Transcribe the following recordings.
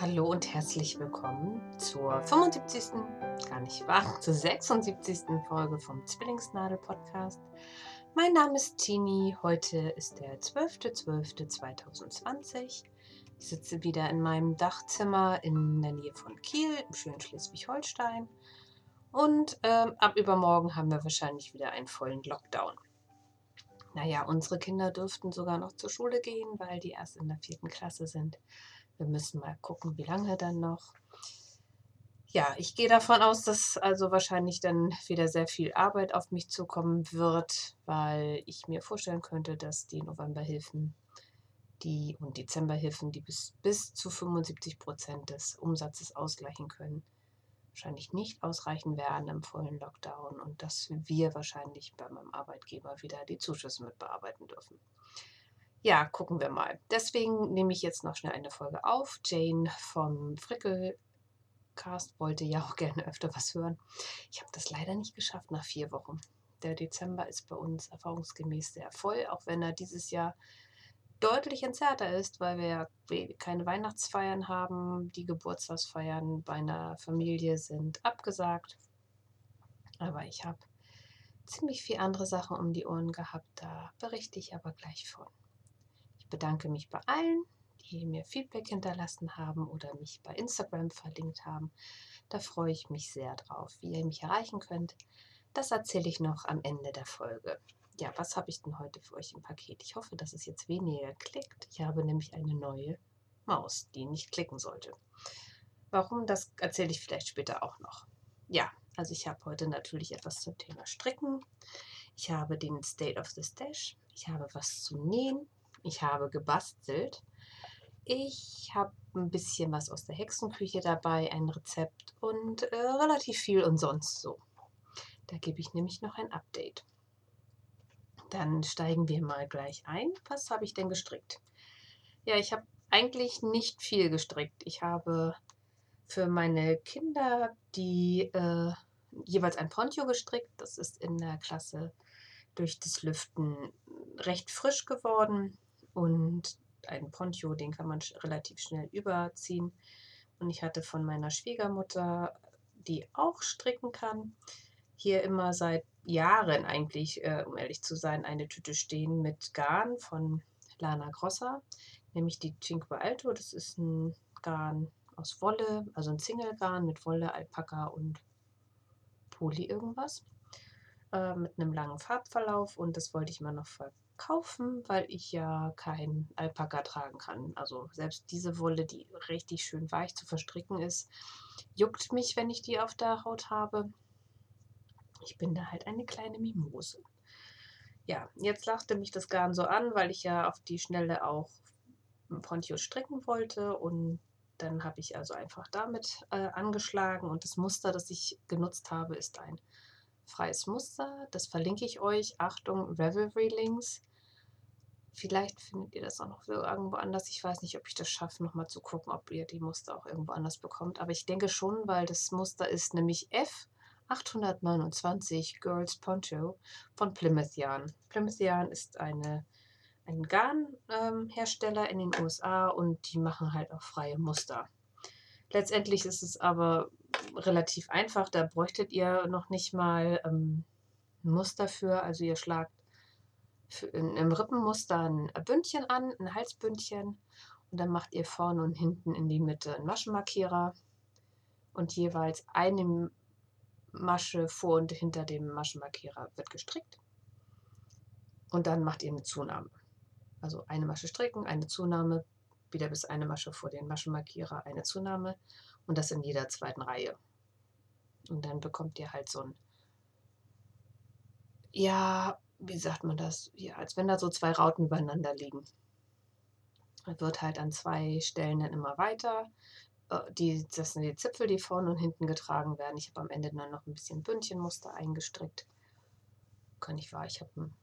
Hallo und herzlich willkommen zur 75. gar nicht wahr, zur 76. Folge vom Zwillingsnadel Podcast. Mein Name ist Tini. Heute ist der 12.12.2020. Ich sitze wieder in meinem Dachzimmer in der Nähe von Kiel im schönen Schleswig-Holstein. Und ähm, ab übermorgen haben wir wahrscheinlich wieder einen vollen Lockdown. Naja, unsere Kinder dürften sogar noch zur Schule gehen, weil die erst in der vierten Klasse sind. Wir müssen mal gucken, wie lange dann noch. Ja, ich gehe davon aus, dass also wahrscheinlich dann wieder sehr viel Arbeit auf mich zukommen wird, weil ich mir vorstellen könnte, dass die Novemberhilfen die und Dezemberhilfen, die bis, bis zu 75 Prozent des Umsatzes ausgleichen können, wahrscheinlich nicht ausreichen werden im vollen Lockdown und dass wir wahrscheinlich bei meinem Arbeitgeber wieder die Zuschüsse mit bearbeiten dürfen. Ja, gucken wir mal. Deswegen nehme ich jetzt noch schnell eine Folge auf. Jane vom Frickelcast wollte ja auch gerne öfter was hören. Ich habe das leider nicht geschafft nach vier Wochen. Der Dezember ist bei uns erfahrungsgemäß sehr voll, auch wenn er dieses Jahr deutlich entzerrter ist, weil wir ja keine Weihnachtsfeiern haben. Die Geburtstagsfeiern bei einer Familie sind abgesagt. Aber ich habe ziemlich viel andere Sachen um die Ohren gehabt. Da berichte ich aber gleich von bedanke mich bei allen, die mir Feedback hinterlassen haben oder mich bei Instagram verlinkt haben. Da freue ich mich sehr drauf. Wie ihr mich erreichen könnt, das erzähle ich noch am Ende der Folge. Ja, was habe ich denn heute für euch im Paket? Ich hoffe, dass es jetzt weniger klickt. Ich habe nämlich eine neue Maus, die nicht klicken sollte. Warum, das erzähle ich vielleicht später auch noch. Ja, also ich habe heute natürlich etwas zum Thema Stricken. Ich habe den State of the Stash. Ich habe was zum Nähen. Ich habe gebastelt. Ich habe ein bisschen was aus der Hexenküche dabei, ein Rezept und äh, relativ viel und sonst so. Da gebe ich nämlich noch ein Update. Dann steigen wir mal gleich ein. Was habe ich denn gestrickt? Ja, ich habe eigentlich nicht viel gestrickt. Ich habe für meine Kinder die äh, jeweils ein Poncho gestrickt. Das ist in der Klasse durch das Lüften recht frisch geworden und ein Poncho, den kann man relativ schnell überziehen. Und ich hatte von meiner Schwiegermutter, die auch stricken kann, hier immer seit Jahren eigentlich, äh, um ehrlich zu sein, eine Tüte stehen mit Garn von Lana Grossa, nämlich die Cinque Alto. Das ist ein Garn aus Wolle, also ein Zingelgarn mit Wolle, Alpaka und Poly irgendwas. Äh, mit einem langen Farbverlauf und das wollte ich mal noch ver kaufen, weil ich ja kein Alpaka tragen kann. Also selbst diese Wolle, die richtig schön weich zu verstricken ist, juckt mich, wenn ich die auf der Haut habe. Ich bin da halt eine kleine Mimose. Ja, jetzt lachte mich das Garn so an, weil ich ja auf die Schnelle auch Poncho stricken wollte und dann habe ich also einfach damit äh, angeschlagen und das Muster, das ich genutzt habe, ist ein freies Muster. Das verlinke ich euch. Achtung, Revelry Links. Vielleicht findet ihr das auch noch irgendwo anders. Ich weiß nicht, ob ich das schaffe, nochmal zu gucken, ob ihr die Muster auch irgendwo anders bekommt. Aber ich denke schon, weil das Muster ist nämlich F829 Girls Poncho von Plymouth Yarn. Plymouth Yarn ist eine, ein Garnhersteller ähm, in den USA und die machen halt auch freie Muster. Letztendlich ist es aber relativ einfach. Da bräuchtet ihr noch nicht mal ähm, ein Muster für. Also ihr schlagt im Rippenmuster ein Bündchen an, ein Halsbündchen. Und dann macht ihr vorne und hinten in die Mitte einen Maschenmarkierer. Und jeweils eine Masche vor und hinter dem Maschenmarkierer wird gestrickt. Und dann macht ihr eine Zunahme. Also eine Masche stricken, eine Zunahme, wieder bis eine Masche vor den Maschenmarkierer, eine Zunahme. Und das in jeder zweiten Reihe. Und dann bekommt ihr halt so ein ja, wie sagt man das? Ja, als wenn da so zwei Rauten übereinander liegen. Es wird halt an zwei Stellen dann immer weiter. Äh, die, das sind die Zipfel, die vorne und hinten getragen werden. Ich habe am Ende dann noch ein bisschen Bündchenmuster eingestrickt. Kann ich wahr, ich habe ein,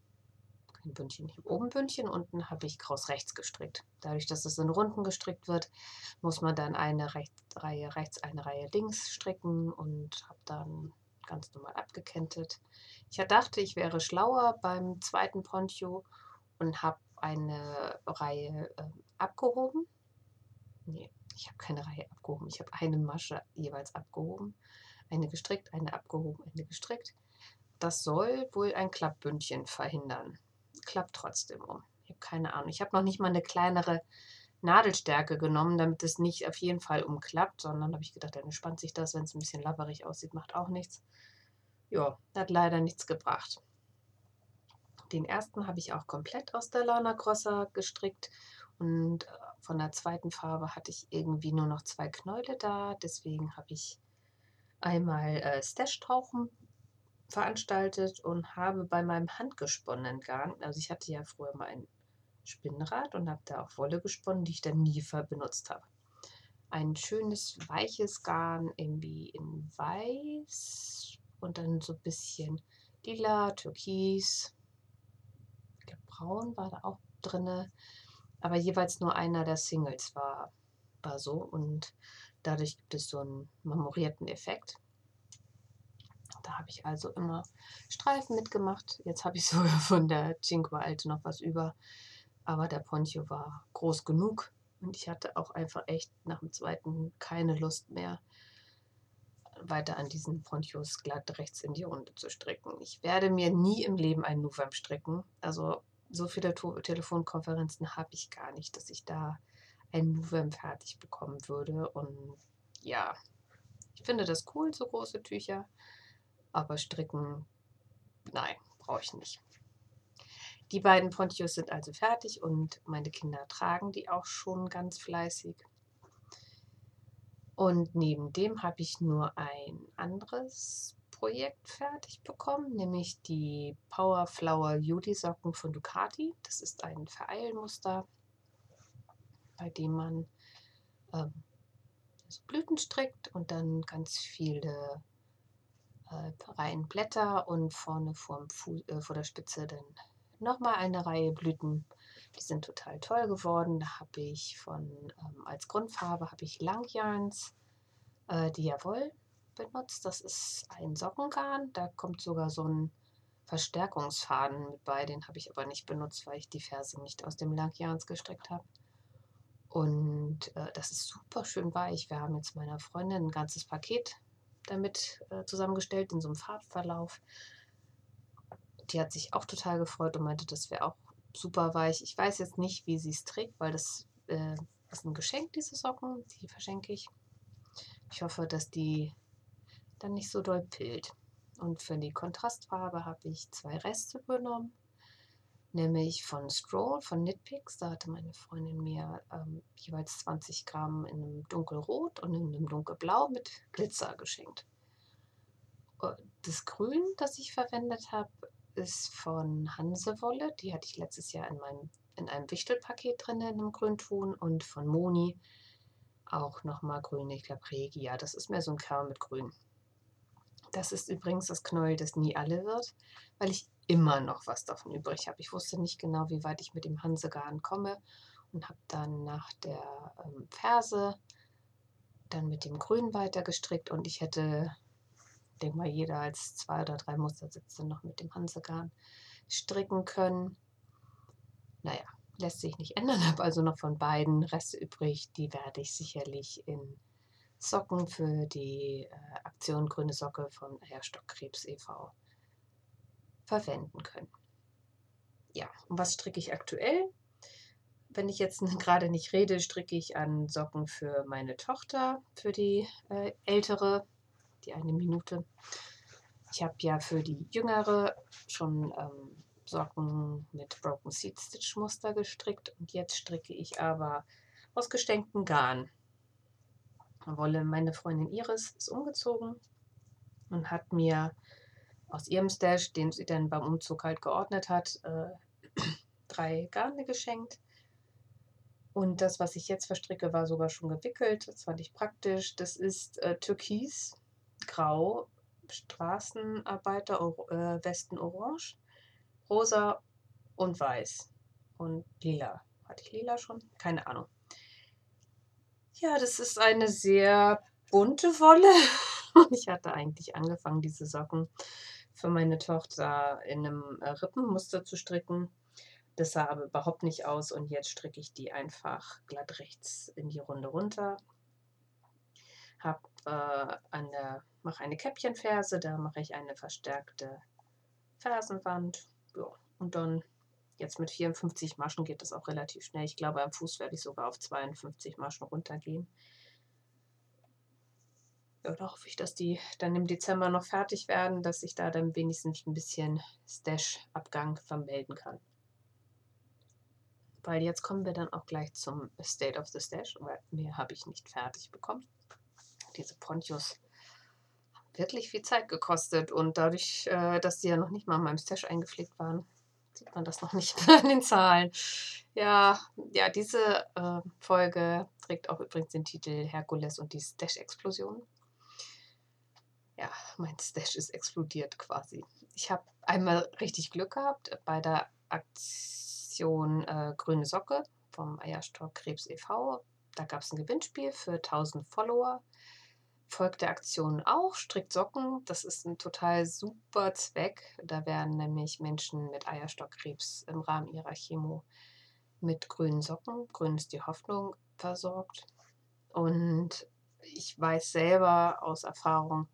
kein Bündchen. Ich oben Bündchen, unten habe ich kraus rechts gestrickt. Dadurch, dass es in Runden gestrickt wird, muss man dann eine Recht, Reihe rechts, eine Reihe links stricken und habe dann ganz normal abgekentet. Ich dachte, ich wäre schlauer beim zweiten Poncho und habe eine Reihe äh, abgehoben. Nee, ich habe keine Reihe abgehoben. Ich habe eine Masche jeweils abgehoben. Eine gestrickt, eine abgehoben, eine gestrickt. Das soll wohl ein Klappbündchen verhindern. Klappt trotzdem um. Ich habe keine Ahnung. Ich habe noch nicht mal eine kleinere Nadelstärke genommen, damit es nicht auf jeden Fall umklappt, sondern habe ich gedacht, dann entspannt sich das, wenn es ein bisschen labberig aussieht, macht auch nichts. Ja, hat leider nichts gebracht. Den ersten habe ich auch komplett aus der Lana Grossa gestrickt und äh, von der zweiten Farbe hatte ich irgendwie nur noch zwei Knäule da. Deswegen habe ich einmal äh, Stash-Tauchen veranstaltet und habe bei meinem handgesponnenen Garn, also ich hatte ja früher mal ein Spinnrad und habe da auch Wolle gesponnen, die ich dann nie benutzt habe. Ein schönes weiches Garn irgendwie in weiß und dann so ein bisschen lila, türkis, braun war da auch drin, aber jeweils nur einer der Singles war, war so und dadurch gibt es so einen marmorierten Effekt. Da habe ich also immer Streifen mitgemacht. Jetzt habe ich sogar von der Cinque Alte noch was über. Aber der Poncho war groß genug und ich hatte auch einfach echt nach dem zweiten keine Lust mehr, weiter an diesen Ponchos glatt rechts in die Runde zu stricken. Ich werde mir nie im Leben einen Nuvem stricken. Also so viele Telefonkonferenzen habe ich gar nicht, dass ich da ein Nuvem fertig bekommen würde. Und ja, ich finde das cool, so große Tücher. Aber stricken, nein, brauche ich nicht. Die beiden Ponchos sind also fertig und meine Kinder tragen die auch schon ganz fleißig. Und neben dem habe ich nur ein anderes Projekt fertig bekommen, nämlich die Power Flower Judy Socken von Ducati. Das ist ein Vereilmuster, bei dem man ähm, also Blüten strickt und dann ganz viele äh, Reihen Blätter und vorne vorm Fu äh, vor der Spitze dann nochmal eine Reihe Blüten. Die sind total toll geworden. Da habe ich von, ähm, als Grundfarbe habe ich Langyarns äh, Diavol benutzt. Das ist ein Sockengarn. Da kommt sogar so ein Verstärkungsfaden mit bei. Den habe ich aber nicht benutzt, weil ich die Ferse nicht aus dem Langyarns gestrickt habe. Und äh, das ist super schön weich. Wir haben jetzt meiner Freundin ein ganzes Paket damit äh, zusammengestellt in so einem Farbverlauf die hat sich auch total gefreut und meinte, das wäre auch super weich. Ich weiß jetzt nicht, wie sie es trägt, weil das äh, ist ein Geschenk, diese Socken. Die verschenke ich. Ich hoffe, dass die dann nicht so doll pillt. Und für die Kontrastfarbe habe ich zwei Reste genommen. Nämlich von Stroll, von Knitpicks. Da hatte meine Freundin mir ähm, jeweils 20 Gramm in einem dunkelrot und in einem dunkelblau mit Glitzer geschenkt. Das Grün, das ich verwendet habe, ist von Hansewolle. Die hatte ich letztes Jahr in, meinem, in einem Wichtelpaket drin, in einem Grünton. Und von Moni auch nochmal grün. Ich glaube Regia. Das ist mehr so ein Kerl mit Grün. Das ist übrigens das Knäuel, das nie alle wird, weil ich immer noch was davon übrig habe. Ich wusste nicht genau, wie weit ich mit dem Hansegarn komme und habe dann nach der ähm, Ferse dann mit dem Grün weiter gestrickt und ich hätte denke mal, jeder als zwei oder drei Mustersätze noch mit dem Hansegarn stricken können. Naja, lässt sich nicht ändern, habe also noch von beiden Reste übrig. Die werde ich sicherlich in Socken für die äh, Aktion Grüne Socke von Eierstockkrebs e.V. verwenden können. Ja, und was stricke ich aktuell? Wenn ich jetzt gerade nicht rede, stricke ich an Socken für meine Tochter, für die äh, ältere die eine Minute. Ich habe ja für die Jüngere schon ähm, Socken mit Broken Seed Stitch Muster gestrickt und jetzt stricke ich aber aus gestenktem Garn. Wolle meine Freundin Iris ist umgezogen und hat mir aus ihrem Stash, den sie dann beim Umzug halt geordnet hat, äh, drei Garne geschenkt. Und das, was ich jetzt verstricke, war sogar schon gewickelt. Das fand ich praktisch. Das ist äh, Türkis grau, Straßenarbeiter, äh, Westen orange, rosa und weiß und lila. Hatte ich lila schon? Keine Ahnung. Ja, das ist eine sehr bunte Wolle. Ich hatte eigentlich angefangen, diese Socken für meine Tochter in einem äh, Rippenmuster zu stricken. Das sah aber überhaupt nicht aus und jetzt stricke ich die einfach glatt rechts in die Runde runter. Hab äh, an der, mache eine Käppchenferse, da mache ich eine verstärkte Fersenwand. Ja, und dann jetzt mit 54 Maschen geht das auch relativ schnell. Ich glaube, am Fuß werde ich sogar auf 52 Maschen runtergehen. Ja, da hoffe ich, dass die dann im Dezember noch fertig werden, dass ich da dann wenigstens ein bisschen Stash-Abgang vermelden kann. Weil jetzt kommen wir dann auch gleich zum State of the Stash, weil mehr habe ich nicht fertig bekommen. Diese haben wirklich viel Zeit gekostet und dadurch, äh, dass die ja noch nicht mal in meinem Stash eingepflegt waren, sieht man das noch nicht in den Zahlen. Ja, ja diese äh, Folge trägt auch übrigens den Titel Herkules und die Stash-Explosion. Ja, mein Stash ist explodiert quasi. Ich habe einmal richtig Glück gehabt bei der Aktion äh, Grüne Socke vom Eierstock Krebs e.V. Da gab es ein Gewinnspiel für 1000 Follower folgt der Aktion auch Strickt Socken. Das ist ein total super Zweck. Da werden nämlich Menschen mit Eierstockkrebs im Rahmen ihrer Chemo mit grünen Socken, grün ist die Hoffnung, versorgt. Und ich weiß selber aus Erfahrung,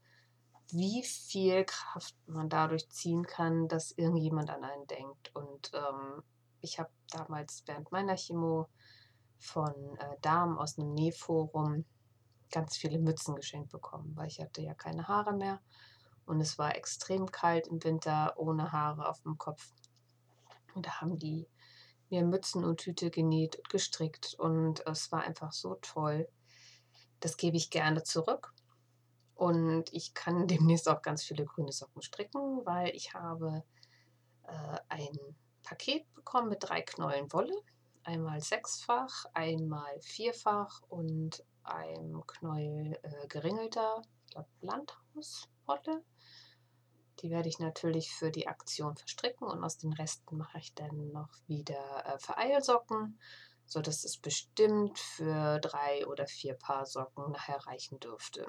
wie viel Kraft man dadurch ziehen kann, dass irgendjemand an einen denkt. Und ähm, ich habe damals während meiner Chemo von äh, Damen aus einem Nähforum ganz viele Mützen geschenkt bekommen, weil ich hatte ja keine Haare mehr und es war extrem kalt im Winter ohne Haare auf dem Kopf. Und da haben die mir Mützen und Tüte genäht und gestrickt und es war einfach so toll. Das gebe ich gerne zurück. Und ich kann demnächst auch ganz viele grüne Socken stricken, weil ich habe äh, ein Paket bekommen mit drei Knollen Wolle. Einmal sechsfach, einmal vierfach und einem Knäuel äh, geringelter, Landhauswolle. Die werde ich natürlich für die Aktion verstricken und aus den Resten mache ich dann noch wieder äh, Vereilsocken, sodass es bestimmt für drei oder vier Paar Socken nachher reichen dürfte.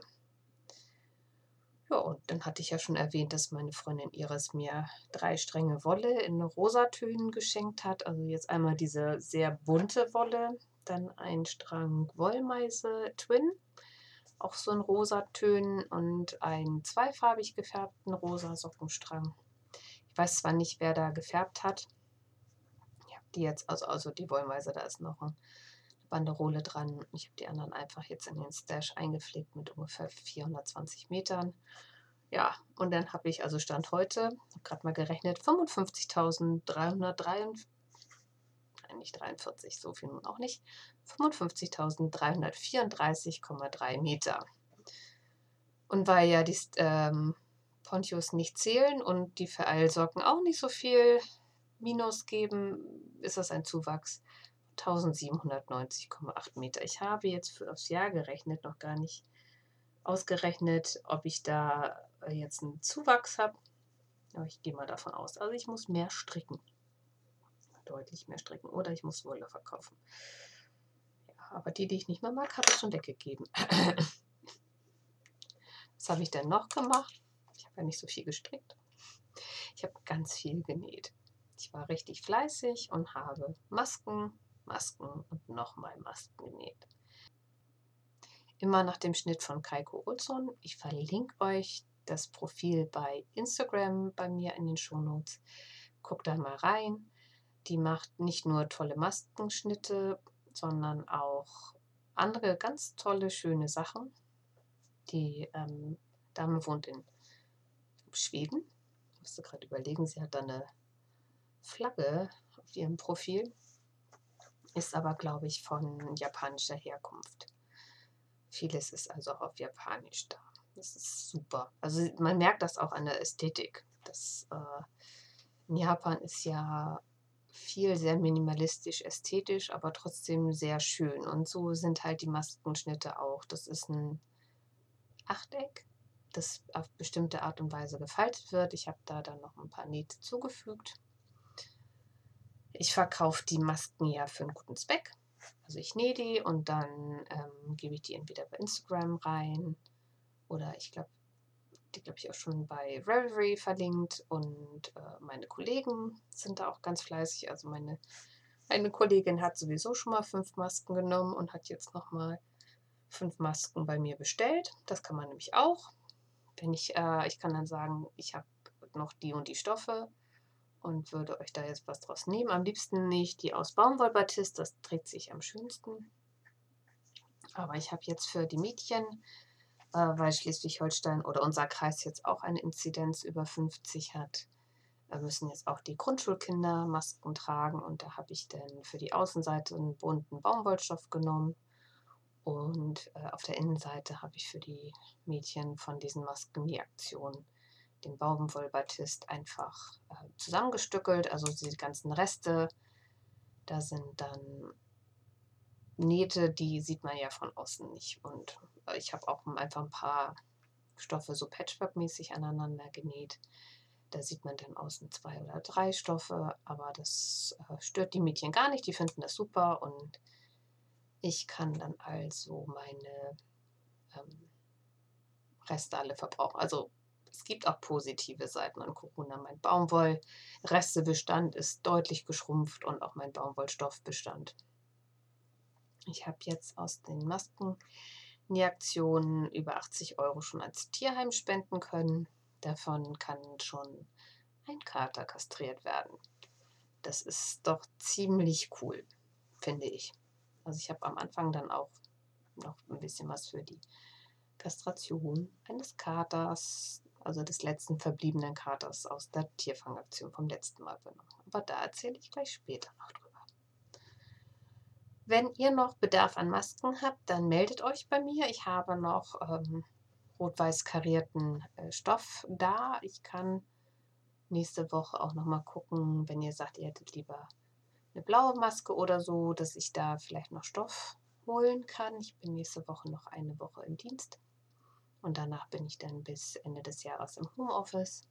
Ja, und dann hatte ich ja schon erwähnt, dass meine Freundin Iris mir drei Stränge Wolle in Rosatönen geschenkt hat. Also jetzt einmal diese sehr bunte Wolle, dann ein Strang Wollmeise Twin, auch so in Rosatönen und einen zweifarbig gefärbten rosa Sockenstrang. Ich weiß zwar nicht, wer da gefärbt hat. Ich habe die jetzt, also, also die Wollmeise, da ist noch eine Banderole dran. Ich habe die anderen einfach jetzt in den Stash eingepflegt mit ungefähr 420 Metern. Ja, und dann habe ich also Stand heute, habe gerade mal gerechnet, 55.353 nicht 43, so viel nun auch nicht, 55.334,3 Meter. Und weil ja die ähm, Pontius nicht zählen und die Vereilsocken auch nicht so viel Minus geben, ist das ein Zuwachs 1790,8 Meter. Ich habe jetzt für das Jahr gerechnet, noch gar nicht ausgerechnet, ob ich da äh, jetzt einen Zuwachs habe. Aber ich gehe mal davon aus. Also ich muss mehr stricken deutlich mehr stricken oder ich muss Wolle verkaufen. Ja, aber die, die ich nicht mehr mag, habe ich schon weggegeben. Was habe ich denn noch gemacht? Ich habe ja nicht so viel gestrickt. Ich habe ganz viel genäht. Ich war richtig fleißig und habe Masken, Masken und nochmal Masken genäht. Immer nach dem Schnitt von Kaiko Olsson. Ich verlinke euch das Profil bei Instagram bei mir in den Shownotes. Guckt da mal rein. Die macht nicht nur tolle Maskenschnitte, sondern auch andere ganz tolle, schöne Sachen. Die ähm, Dame wohnt in Schweden. Ich musste gerade überlegen, sie hat da eine Flagge auf ihrem Profil, ist aber, glaube ich, von japanischer Herkunft. Vieles ist also auch auf Japanisch da. Das ist super. Also man merkt das auch an der Ästhetik. Das, äh, in Japan ist ja viel sehr minimalistisch, ästhetisch, aber trotzdem sehr schön. Und so sind halt die Maskenschnitte auch. Das ist ein Achteck, das auf bestimmte Art und Weise gefaltet wird. Ich habe da dann noch ein paar Nähte zugefügt. Ich verkaufe die Masken ja für einen guten Zweck. Also ich nähe die und dann ähm, gebe ich die entweder bei Instagram rein oder ich glaube die, glaube ich, auch schon bei Ravelry verlinkt. Und äh, meine Kollegen sind da auch ganz fleißig. Also meine, eine Kollegin hat sowieso schon mal fünf Masken genommen und hat jetzt nochmal fünf Masken bei mir bestellt. Das kann man nämlich auch. Wenn ich, äh, ich kann dann sagen, ich habe noch die und die Stoffe und würde euch da jetzt was draus nehmen. Am liebsten nicht die aus Baumwollbatist, das trägt sich am schönsten. Aber ich habe jetzt für die Mädchen, weil Schleswig-Holstein oder unser Kreis jetzt auch eine Inzidenz über 50 hat, äh, müssen jetzt auch die Grundschulkinder Masken tragen. Und da habe ich dann für die Außenseite einen bunten Baumwollstoff genommen. Und äh, auf der Innenseite habe ich für die Mädchen von diesen Masken die Aktion den Baumwollbatist einfach äh, zusammengestückelt. Also die ganzen Reste, da sind dann Nähte, die sieht man ja von außen nicht. Und äh, ich habe auch einfach ein paar Stoffe so Patchwork-mäßig aneinander genäht. Da sieht man dann außen zwei oder drei Stoffe, aber das äh, stört die Mädchen gar nicht. Die finden das super und ich kann dann also meine ähm, Reste alle verbrauchen. Also es gibt auch positive Seiten an Corona. Mein Baumwollrestebestand ist deutlich geschrumpft und auch mein Baumwollstoffbestand. Ich habe jetzt aus den Masken-Aktionen über 80 Euro schon als Tierheim spenden können. Davon kann schon ein Kater kastriert werden. Das ist doch ziemlich cool, finde ich. Also ich habe am Anfang dann auch noch ein bisschen was für die Kastration eines Katers also des letzten verbliebenen Katers aus der Tierfangaktion vom letzten Mal benommen. Aber da erzähle ich gleich später noch drüber. Wenn ihr noch Bedarf an Masken habt, dann meldet euch bei mir. Ich habe noch ähm, rot-weiß karierten äh, Stoff da. Ich kann nächste Woche auch noch mal gucken, wenn ihr sagt, ihr hättet lieber eine blaue Maske oder so, dass ich da vielleicht noch Stoff holen kann. Ich bin nächste Woche noch eine Woche im Dienst. Und danach bin ich dann bis Ende des Jahres im Homeoffice.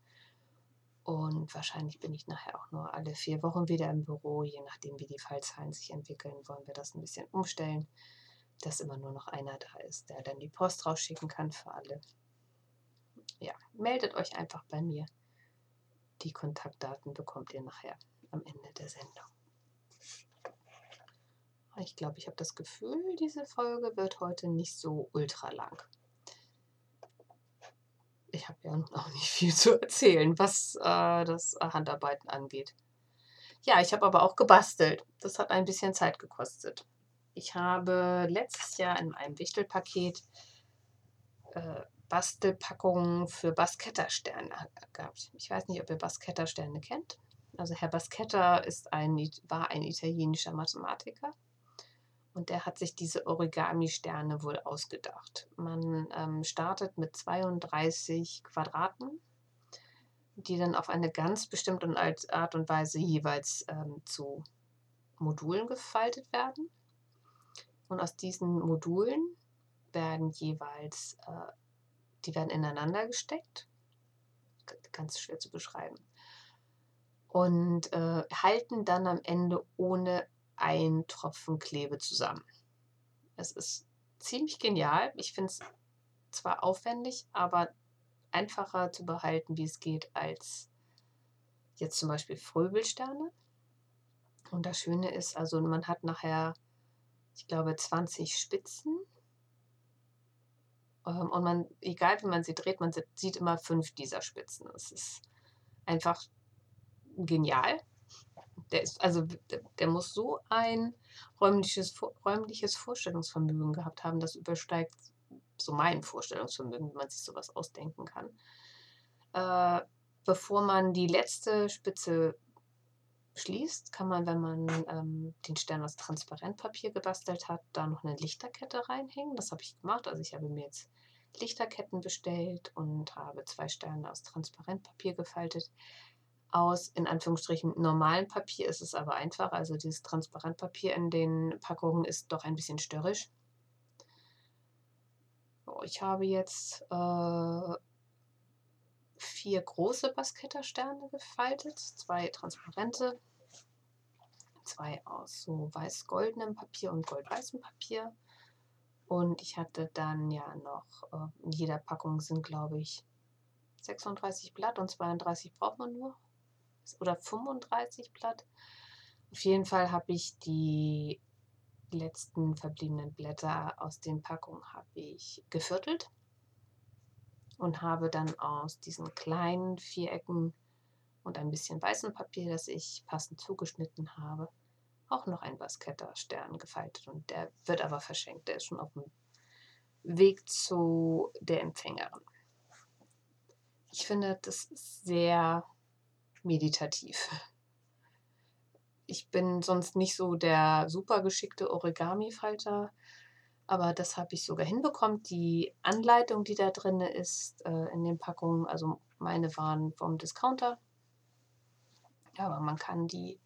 Und wahrscheinlich bin ich nachher auch nur alle vier Wochen wieder im Büro, je nachdem, wie die Fallzahlen sich entwickeln, wollen wir das ein bisschen umstellen, dass immer nur noch einer da ist, der dann die Post rausschicken kann für alle. Ja, meldet euch einfach bei mir. Die Kontaktdaten bekommt ihr nachher am Ende der Sendung. Ich glaube, ich habe das Gefühl, diese Folge wird heute nicht so ultra lang ich habe ja auch nicht viel zu erzählen, was äh, das Handarbeiten angeht. Ja, ich habe aber auch gebastelt. Das hat ein bisschen Zeit gekostet. Ich habe letztes Jahr in einem Wichtelpaket äh, Bastelpackungen für Basketta-Sterne gehabt. Ich weiß nicht, ob ihr Basketta-Sterne kennt. Also Herr Basketta ist ein, war ein italienischer Mathematiker und der hat sich diese Origami-Sterne wohl ausgedacht. Man ähm, startet mit 32 Quadraten, die dann auf eine ganz bestimmte Art und Weise jeweils ähm, zu Modulen gefaltet werden. Und aus diesen Modulen werden jeweils, äh, die werden ineinander gesteckt. Ganz schwer zu beschreiben. Und äh, halten dann am Ende ohne ein Tropfen Klebe zusammen. Es ist ziemlich genial. Ich finde es zwar aufwendig, aber einfacher zu behalten, wie es geht, als jetzt zum Beispiel Fröbelsterne. Und das Schöne ist, also man hat nachher, ich glaube, 20 Spitzen. Ähm, und man, egal wie man sie dreht, man sieht immer fünf dieser Spitzen. Das ist einfach genial der ist, also der, muss so ein räumliches, räumliches Vorstellungsvermögen gehabt haben, das übersteigt so mein Vorstellungsvermögen, wie man sich sowas ausdenken kann. Äh, bevor man die letzte Spitze schließt, kann man, wenn man ähm, den Stern aus Transparentpapier gebastelt hat, da noch eine Lichterkette reinhängen. Das habe ich gemacht. Also ich habe mir jetzt Lichterketten bestellt und habe zwei Sterne aus Transparentpapier gefaltet aus, in Anführungsstrichen, normalen Papier ist es aber einfach. Also dieses Transparentpapier in den Packungen ist doch ein bisschen störrisch. ich habe jetzt äh, vier große Basketta-Sterne gefaltet, zwei transparente, zwei aus so weiß-goldenem Papier und gold-weißem Papier. Und ich hatte dann ja noch, äh, in jeder Packung sind, glaube ich, 36 Blatt und 32 braucht man nur. Oder 35 Blatt. Auf jeden Fall habe ich die letzten verbliebenen Blätter aus den Packungen habe ich geviertelt und habe dann aus diesen kleinen Vierecken und ein bisschen weißem Papier, das ich passend zugeschnitten habe, auch noch ein Basketta-Stern gefaltet. Und der wird aber verschenkt. Der ist schon auf dem Weg zu der Empfängerin. Ich finde, das ist sehr meditativ. Ich bin sonst nicht so der super geschickte Origami-Falter, aber das habe ich sogar hinbekommen. Die Anleitung, die da drin ist äh, in den Packungen, also meine waren vom Discounter. Aber man kann die,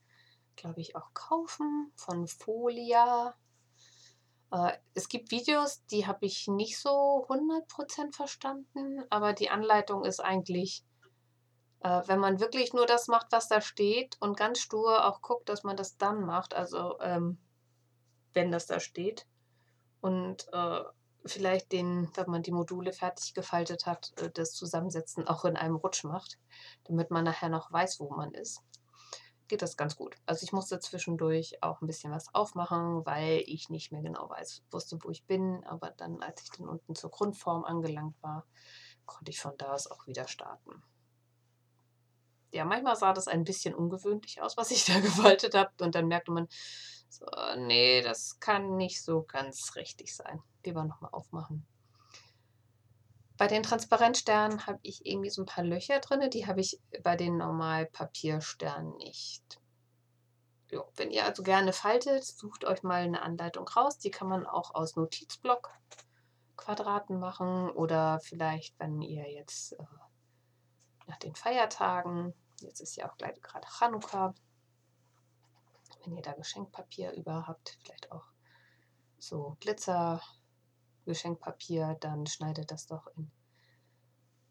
glaube ich, auch kaufen von Folia. Äh, es gibt Videos, die habe ich nicht so 100% verstanden, aber die Anleitung ist eigentlich, äh, wenn man wirklich nur das macht, was da steht und ganz stur auch guckt, dass man das dann macht, also ähm, wenn das da steht, und äh, vielleicht den, wenn man die Module fertig gefaltet hat, äh, das Zusammensetzen auch in einem Rutsch macht, damit man nachher noch weiß, wo man ist, geht das ganz gut. Also ich musste zwischendurch auch ein bisschen was aufmachen, weil ich nicht mehr genau weiß, wusste, wo ich bin. Aber dann, als ich dann unten zur Grundform angelangt war, konnte ich von da aus auch wieder starten. Ja, manchmal sah das ein bisschen ungewöhnlich aus, was ich da gefaltet habe. Und dann merkte man, so, nee, das kann nicht so ganz richtig sein. Lieber nochmal aufmachen. Bei den Transparentsternen habe ich irgendwie so ein paar Löcher drin. Die habe ich bei den Normalpapiersternen nicht. Jo, wenn ihr also gerne faltet, sucht euch mal eine Anleitung raus. Die kann man auch aus Notizblock Quadraten machen oder vielleicht, wenn ihr jetzt äh, nach den Feiertagen, jetzt ist ja auch gerade Chanukka, wenn ihr da Geschenkpapier über habt, vielleicht auch so Glitzer Geschenkpapier, dann schneidet das doch in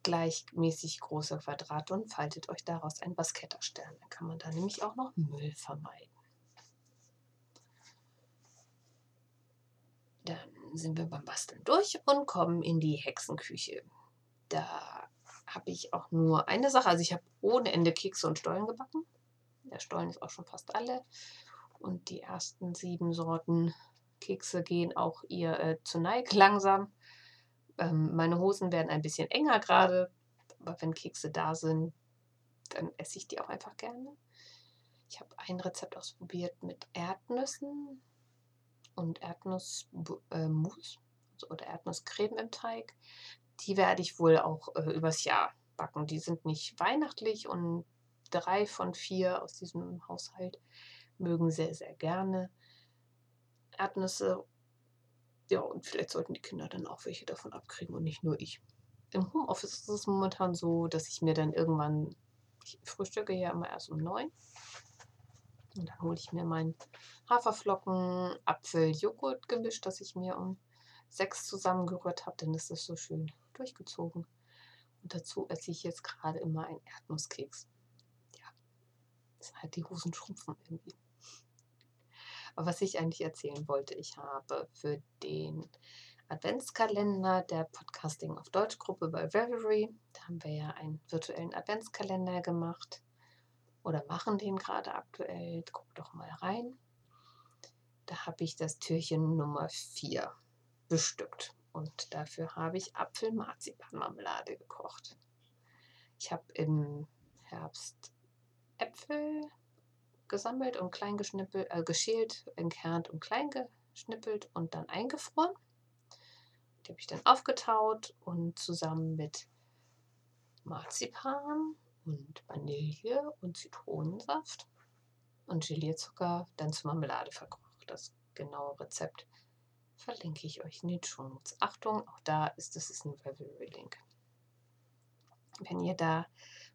gleichmäßig große Quadrate und faltet euch daraus ein Basketterstern. Dann kann man da nämlich auch noch Müll vermeiden. Dann sind wir beim Basteln durch und kommen in die Hexenküche. Da habe ich auch nur eine Sache. Also ich habe ohne Ende Kekse und Stollen gebacken. Der Stollen ist auch schon fast alle. Und die ersten sieben Sorten Kekse gehen auch ihr äh, zu Neig langsam. Ähm, meine Hosen werden ein bisschen enger gerade, aber wenn Kekse da sind, dann esse ich die auch einfach gerne. Ich habe ein Rezept ausprobiert mit Erdnüssen und Erdnussmus äh, also, oder Erdnusscreme im Teig. Die werde ich wohl auch äh, übers Jahr backen. Die sind nicht weihnachtlich und drei von vier aus diesem Haushalt mögen sehr, sehr gerne. Erdnüsse. Ja, und vielleicht sollten die Kinder dann auch welche davon abkriegen und nicht nur ich. Im Homeoffice ist es momentan so, dass ich mir dann irgendwann, ich frühstücke ja immer erst um neun. Und dann hole ich mir mein Haferflocken, Apfel, Joghurt gemischt, das ich mir um sechs zusammengerührt habe. Ist das so schön durchgezogen. Und dazu esse ich jetzt gerade immer einen Erdnusskeks. Ja, das sind halt die Hosen schrumpfen irgendwie was ich eigentlich erzählen wollte, ich habe für den Adventskalender der Podcasting auf Deutsch Gruppe bei Reverie, da haben wir ja einen virtuellen Adventskalender gemacht oder machen den gerade aktuell. Guck doch mal rein. Da habe ich das Türchen Nummer 4 bestückt und dafür habe ich Apfel-Marzipan-Marmelade gekocht. Ich habe im Herbst Äpfel, gesammelt und klein geschnippelt, äh, geschält, entkernt und klein geschnippelt und dann eingefroren. Die habe ich dann aufgetaut und zusammen mit Marzipan und Vanille und Zitronensaft und Gelierzucker dann zur Marmelade verkocht. Das genaue Rezept verlinke ich euch in den Shownotes. Achtung, auch da ist es ein Revelry-Link. Wenn ihr da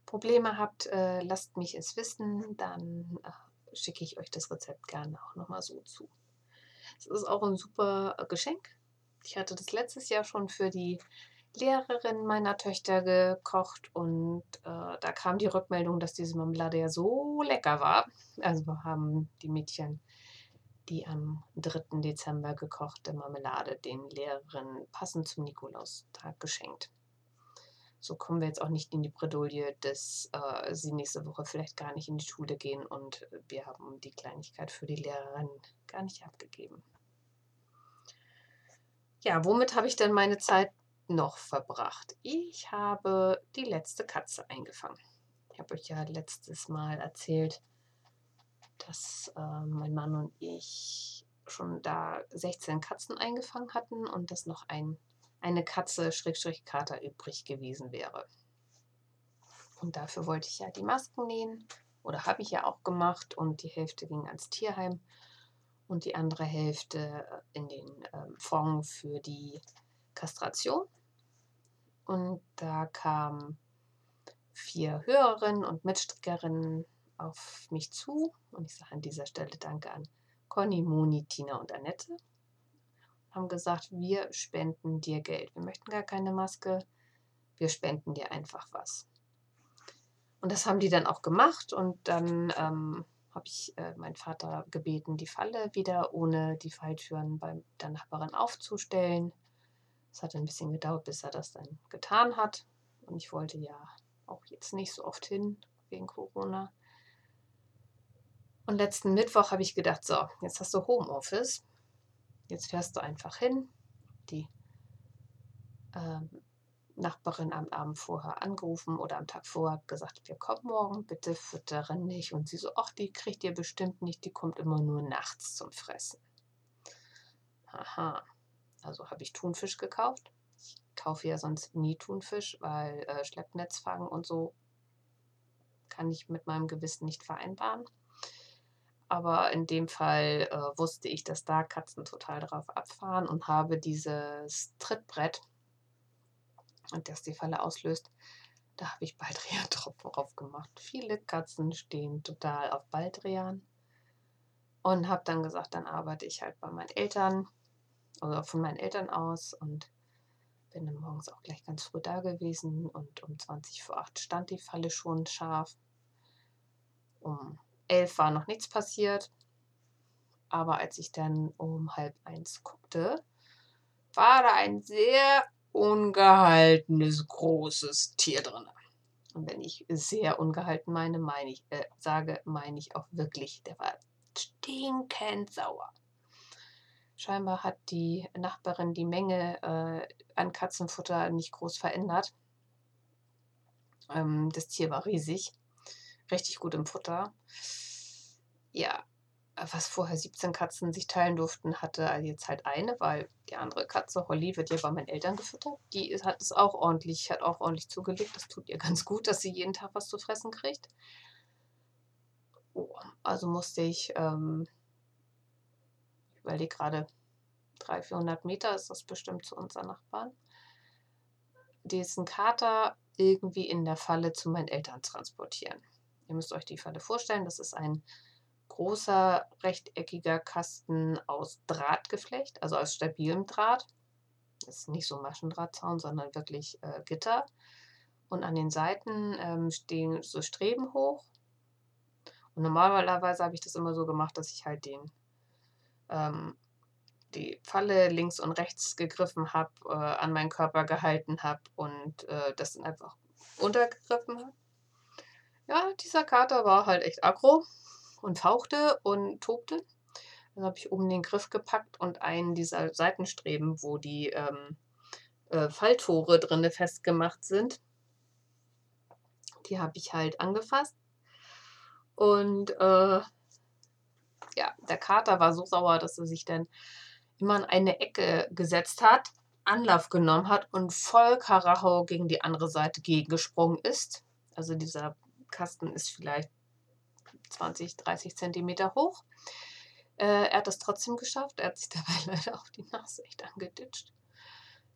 Probleme habt, äh, lasst mich es wissen, dann äh, schicke ich euch das Rezept gerne auch nochmal so zu. Es ist auch ein super Geschenk. Ich hatte das letztes Jahr schon für die Lehrerin meiner Töchter gekocht und äh, da kam die Rückmeldung, dass diese Marmelade ja so lecker war. Also haben die Mädchen die am 3. Dezember gekochte Marmelade den Lehrerinnen passend zum Nikolaustag geschenkt. so kommen wir jetzt auch nicht in die Bredouille, dass äh, sie nächste Woche vielleicht gar nicht in die Schule gehen und wir haben die Kleinigkeit für die Lehrerin gar nicht abgegeben. Ja, womit habe ich denn meine Zeit noch verbracht? Ich habe die letzte Katze eingefangen. Ich habe euch ja letztes Mal erzählt, dass äh, mein Mann und ich schon da 16 Katzen eingefangen hatten und dass noch ein, eine Katze, Schrägstrich Kater, übrig gewesen wäre. Und dafür wollte ich ja die Masken nähen oder habe ich ja auch gemacht und die Hälfte ging ans Tierheim und die andere Hälfte in den ähm, Fonds für die Kastration. Und da kamen vier Hörerinnen und Mitstrickerinnen auf mich zu und ich sage an dieser Stelle Danke an Conny, Moni, Tina und Annette. Haben gesagt, wir spenden dir Geld. Wir möchten gar keine Maske, wir spenden dir einfach was. Und das haben die dann auch gemacht und dann ähm, habe ich äh, meinen Vater gebeten, die Falle wieder ohne die Falltüren bei der Nachbarin aufzustellen. Es hat ein bisschen gedauert, bis er das dann getan hat. Und ich wollte ja auch jetzt nicht so oft hin wegen Corona. Und letzten Mittwoch habe ich gedacht, so, jetzt hast du Homeoffice. Jetzt fährst du einfach hin. Die ähm, Nachbarin am Abend vorher angerufen oder am Tag vorher gesagt, wir kommen morgen, bitte füttern nicht. Und sie so, ach, die kriegt ihr bestimmt nicht, die kommt immer nur nachts zum Fressen. Aha, also habe ich Thunfisch gekauft. Ich kaufe ja sonst nie Thunfisch, weil äh, Schleppnetzfang und so kann ich mit meinem Gewissen nicht vereinbaren. Aber in dem Fall äh, wusste ich, dass da Katzen total drauf abfahren und habe dieses Trittbrett, und das die Falle auslöst, da habe ich Baldrian-Tropfen drauf gemacht. Viele Katzen stehen total auf Baldrian. Und habe dann gesagt, dann arbeite ich halt bei meinen Eltern oder von meinen Eltern aus und bin dann morgens auch gleich ganz früh da gewesen und um 20 vor 8 stand die Falle schon scharf. Um elf war noch nichts passiert. Aber als ich dann um halb eins guckte, war da ein sehr ungehaltenes, großes Tier drin. Und wenn ich sehr ungehalten meine, meine ich, äh, sage, meine ich auch wirklich, der war stinkend sauer. Scheinbar hat die Nachbarin die Menge äh, an Katzenfutter nicht groß verändert. Ähm, das Tier war riesig, richtig gut im Futter ja, was vorher 17 Katzen sich teilen durften, hatte jetzt halt eine, weil die andere Katze, Holly, wird ja bei meinen Eltern gefüttert. Die hat es auch ordentlich, hat auch ordentlich zugelegt. Das tut ihr ganz gut, dass sie jeden Tag was zu fressen kriegt. Oh, also musste ich, ähm, ich überlege gerade, 300, 400 Meter ist das bestimmt zu unseren Nachbarn, diesen Kater irgendwie in der Falle zu meinen Eltern transportieren. Ihr müsst euch die Falle vorstellen, das ist ein großer rechteckiger Kasten aus Drahtgeflecht, also aus stabilem Draht. Das ist nicht so Maschendrahtzaun, sondern wirklich äh, Gitter. Und an den Seiten ähm, stehen so Streben hoch. Und normalerweise habe ich das immer so gemacht, dass ich halt den, ähm, die Falle links und rechts gegriffen habe, äh, an meinen Körper gehalten habe und äh, das dann einfach untergegriffen habe. Ja, dieser Kater war halt echt aggro und fauchte und tobte. Dann habe ich oben den Griff gepackt und einen dieser Seitenstreben, wo die ähm, äh, Falltore drinne festgemacht sind, die habe ich halt angefasst. Und äh, ja, der Kater war so sauer, dass er sich dann immer in eine Ecke gesetzt hat, Anlauf genommen hat und voll Karacho gegen die andere Seite gegengesprungen ist. Also dieser Kasten ist vielleicht 20, 30 Zentimeter hoch. Äh, er hat es trotzdem geschafft. Er hat sich dabei leider auf die Nase echt angeditscht.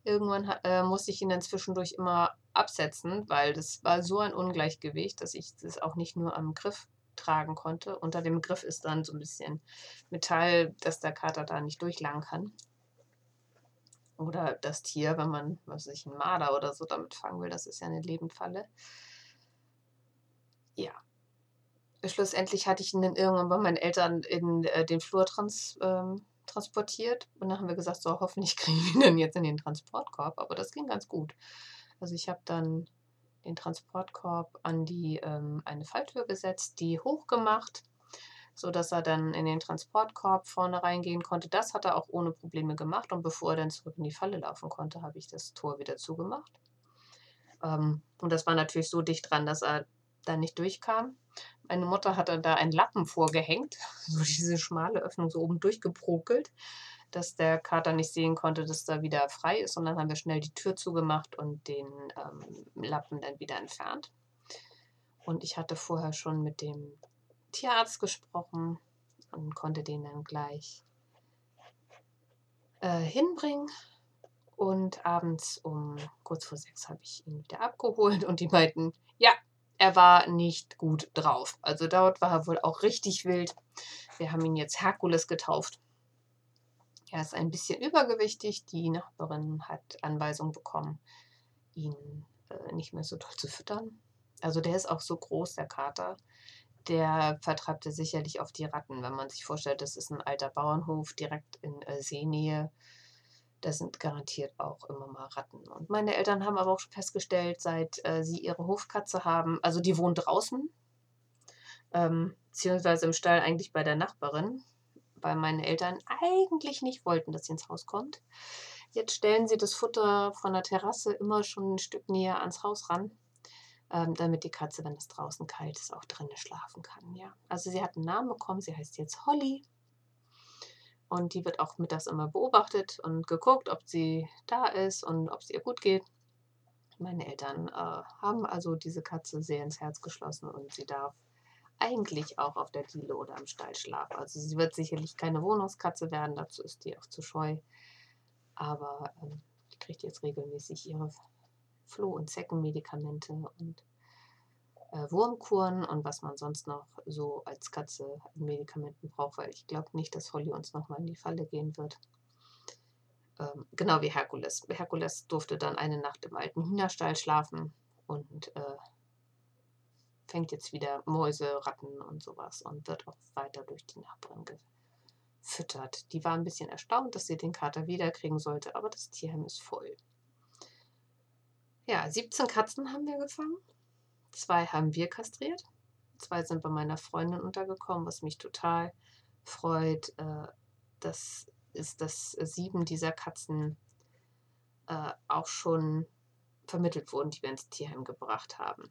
Irgendwann äh, musste ich ihn dann zwischendurch immer absetzen, weil das war so ein Ungleichgewicht, dass ich das auch nicht nur am Griff tragen konnte. Unter dem Griff ist dann so ein bisschen Metall, dass der Kater da nicht durchlangen kann. Oder das Tier, wenn man, was weiß ich, einen Marder oder so damit fangen will, das ist ja eine Lebendfalle. Ja, schlussendlich hatte ich ihn dann irgendwann bei meinen Eltern in äh, den Flur trans, ähm, transportiert. Und dann haben wir gesagt, so hoffentlich kriegen wir ihn dann jetzt in den Transportkorb. Aber das ging ganz gut. Also ich habe dann den Transportkorb an die ähm, eine Falltür gesetzt, die hochgemacht, sodass er dann in den Transportkorb vorne reingehen konnte. Das hat er auch ohne Probleme gemacht und bevor er dann zurück in die Falle laufen konnte, habe ich das Tor wieder zugemacht. Ähm, und das war natürlich so dicht dran, dass er da nicht durchkam. Meine Mutter hat dann da einen Lappen vorgehängt, so diese schmale Öffnung so oben durchgebrokelt, dass der Kater nicht sehen konnte, dass da wieder frei ist. Und dann haben wir schnell die Tür zugemacht und den ähm, Lappen dann wieder entfernt. Und ich hatte vorher schon mit dem Tierarzt gesprochen und konnte den dann gleich äh, hinbringen. Und abends um kurz vor sechs habe ich ihn wieder abgeholt und die meinten, ja, er war nicht gut drauf. Also dort war er wohl auch richtig wild. Wir haben ihn jetzt Herkules getauft. Er ist ein bisschen übergewichtig. Die Nachbarin hat Anweisung bekommen, ihn äh, nicht mehr so toll zu füttern. Also der ist auch so groß, der Kater. Der vertreibte sicherlich auf die Ratten, wenn man sich vorstellt, das ist ein alter Bauernhof direkt in äh, Seenähe da sind garantiert auch immer mal Ratten. Und meine Eltern haben aber auch schon festgestellt, seit äh, sie ihre Hofkatze haben, also die wohnt draußen, ähm, beziehungsweise im Stall eigentlich bei der Nachbarin, weil meine Eltern eigentlich nicht wollten, dass sie ins Haus kommt. Jetzt stellen sie das Futter von der Terrasse immer schon ein Stück näher ans Haus ran, ähm, damit die Katze, wenn es draußen kalt ist, auch drinnen schlafen kann. Ja. Also sie hat einen Namen bekommen, sie heißt jetzt Holly. Und die wird auch mittags immer beobachtet und geguckt, ob sie da ist und ob es ihr gut geht. Meine Eltern äh, haben also diese Katze sehr ins Herz geschlossen und sie darf eigentlich auch auf der Diele oder im Stall schlafen. Also sie wird sicherlich keine Wohnungskatze werden, dazu ist die auch zu scheu. Aber ähm, die kriegt jetzt regelmäßig ihre Floh- und Zeckenmedikamente und äh, Wurmkuren und was man sonst noch so als Katze an Medikamenten braucht, weil ich glaube nicht, dass Holly uns nochmal in die Falle gehen wird. Ähm, genau wie Herkules. Herkules durfte dann eine Nacht im alten Hühnerstall schlafen und äh, fängt jetzt wieder Mäuse, Ratten und sowas und wird auch weiter durch die Nachbarn gefüttert. Die war ein bisschen erstaunt, dass sie den Kater wiederkriegen sollte, aber das Tierheim ist voll. Ja, 17 Katzen haben wir gefangen. Zwei haben wir kastriert. Zwei sind bei meiner Freundin untergekommen, was mich total freut. Äh, das ist, dass sieben dieser Katzen äh, auch schon vermittelt wurden, die wir ins Tierheim gebracht haben.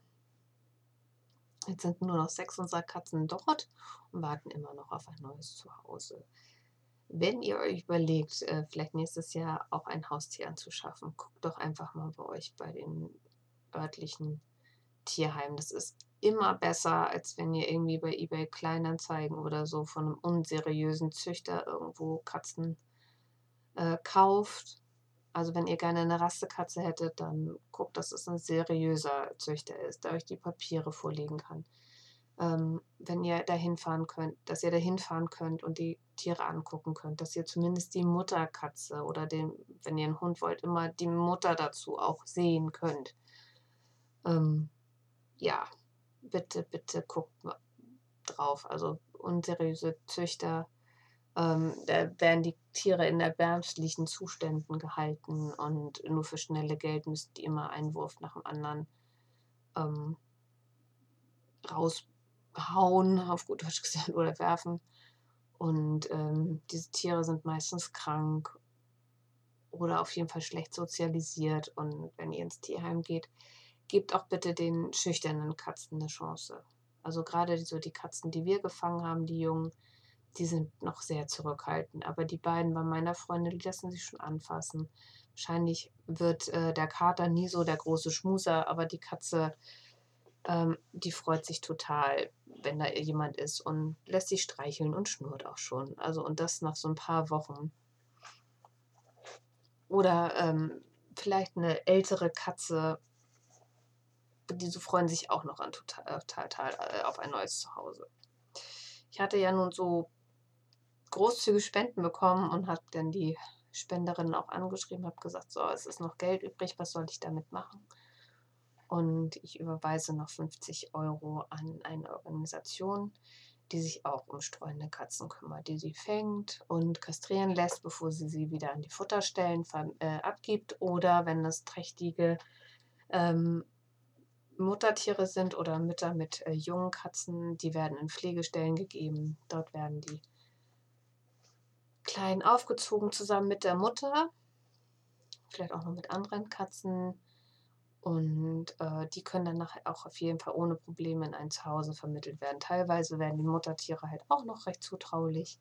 Jetzt sind nur noch sechs unserer Katzen dort und warten immer noch auf ein neues Zuhause. Wenn ihr euch überlegt, äh, vielleicht nächstes Jahr auch ein Haustier anzuschaffen, guckt doch einfach mal bei euch bei den örtlichen Tierheim. Das ist immer besser, als wenn ihr irgendwie bei eBay Kleinanzeigen oder so von einem unseriösen Züchter irgendwo Katzen äh, kauft. Also wenn ihr gerne eine Rassekatze hättet, dann guckt, dass es ein seriöser Züchter ist, der euch die Papiere vorlegen kann. Ähm, wenn ihr dahin fahren könnt, dass ihr dahin fahren könnt und die Tiere angucken könnt, dass ihr zumindest die Mutterkatze oder den, wenn ihr einen Hund wollt, immer die Mutter dazu auch sehen könnt. Ähm, ja, bitte, bitte guckt drauf. Also unseriöse Züchter, ähm, da werden die Tiere in erbärmlichen Zuständen gehalten und nur für schnelle Geld müssen die immer einen Wurf nach dem anderen ähm, raushauen, auf gut Deutsch gesagt, oder werfen. Und ähm, diese Tiere sind meistens krank oder auf jeden Fall schlecht sozialisiert. Und wenn ihr ins Tierheim geht, gebt auch bitte den schüchternen Katzen eine Chance. Also gerade so die Katzen, die wir gefangen haben, die Jungen, die sind noch sehr zurückhaltend. Aber die beiden bei meiner Freundin, die lassen sich schon anfassen. Wahrscheinlich wird äh, der Kater nie so der große Schmuser, aber die Katze, ähm, die freut sich total, wenn da jemand ist und lässt sich streicheln und schnurrt auch schon. Also und das nach so ein paar Wochen. Oder ähm, vielleicht eine ältere Katze, diese freuen sich auch noch an total, äh, total äh, auf ein neues Zuhause. Ich hatte ja nun so großzügige Spenden bekommen und habe dann die Spenderin auch angeschrieben, habe gesagt, so, es ist noch Geld übrig, was soll ich damit machen? Und ich überweise noch 50 Euro an eine Organisation, die sich auch um streunende Katzen kümmert, die sie fängt und kastrieren lässt, bevor sie sie wieder an die Futterstellen äh, abgibt oder wenn das trächtige ähm, Muttertiere sind oder Mütter mit äh, jungen Katzen, die werden in Pflegestellen gegeben. Dort werden die Kleinen aufgezogen zusammen mit der Mutter, vielleicht auch noch mit anderen Katzen. Und äh, die können dann nachher auch auf jeden Fall ohne Probleme in ein Zuhause vermittelt werden. Teilweise werden die Muttertiere halt auch noch recht zutraulich.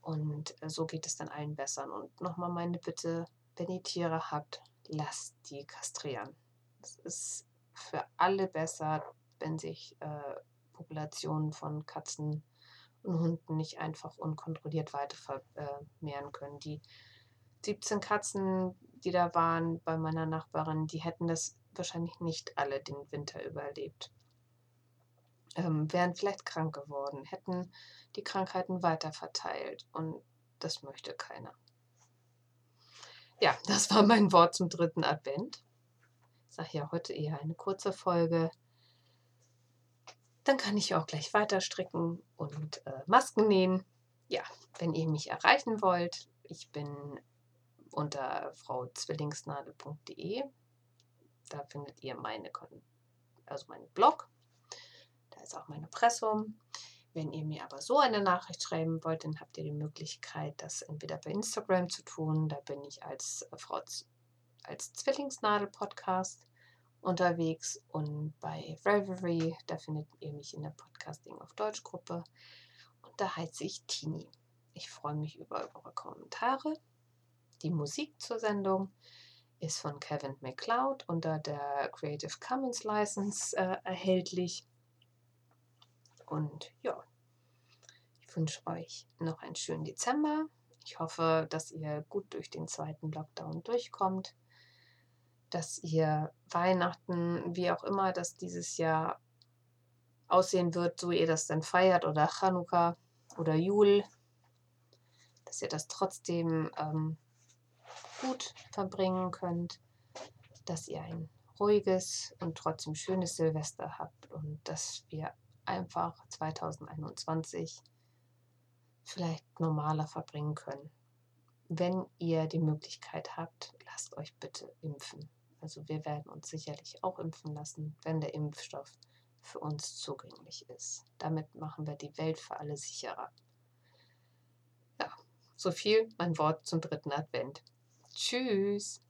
Und äh, so geht es dann allen besser. Und nochmal meine Bitte, wenn ihr Tiere habt, lasst die kastrieren. Es ist für alle besser, wenn sich äh, Populationen von Katzen und Hunden nicht einfach unkontrolliert weiter vermehren können. Die 17 Katzen, die da waren bei meiner Nachbarin, die hätten das wahrscheinlich nicht alle den Winter überlebt. Ähm, wären vielleicht krank geworden, hätten die Krankheiten weiter verteilt und das möchte keiner. Ja, das war mein Wort zum dritten Advent. Sage ja heute eher eine kurze Folge. Dann kann ich auch gleich weiter stricken und äh, Masken nähen. Ja, wenn ihr mich erreichen wollt, ich bin unter frauzwillingsnadel.de. Da findet ihr meine, also meinen Blog. Da ist auch mein Impressum. Wenn ihr mir aber so eine Nachricht schreiben wollt, dann habt ihr die Möglichkeit, das entweder bei Instagram zu tun. Da bin ich als Frau als Zwillingsnadel-Podcast unterwegs und bei Reverie, da findet ihr mich in der Podcasting auf Deutsch Gruppe und da heiße ich Tini. Ich freue mich über eure Kommentare. Die Musik zur Sendung ist von Kevin MacLeod unter der Creative Commons License äh, erhältlich. Und ja, ich wünsche euch noch einen schönen Dezember. Ich hoffe, dass ihr gut durch den zweiten Lockdown durchkommt, dass ihr Weihnachten, wie auch immer das dieses Jahr aussehen wird, so ihr das dann feiert oder Chanukka oder Jul, dass ihr das trotzdem ähm, gut verbringen könnt, dass ihr ein ruhiges und trotzdem schönes Silvester habt und dass wir einfach 2021 vielleicht normaler verbringen können. Wenn ihr die Möglichkeit habt, lasst euch bitte impfen. Also wir werden uns sicherlich auch impfen lassen, wenn der Impfstoff für uns zugänglich ist. Damit machen wir die Welt für alle sicherer. Ja, so viel mein Wort zum dritten Advent. Tschüss.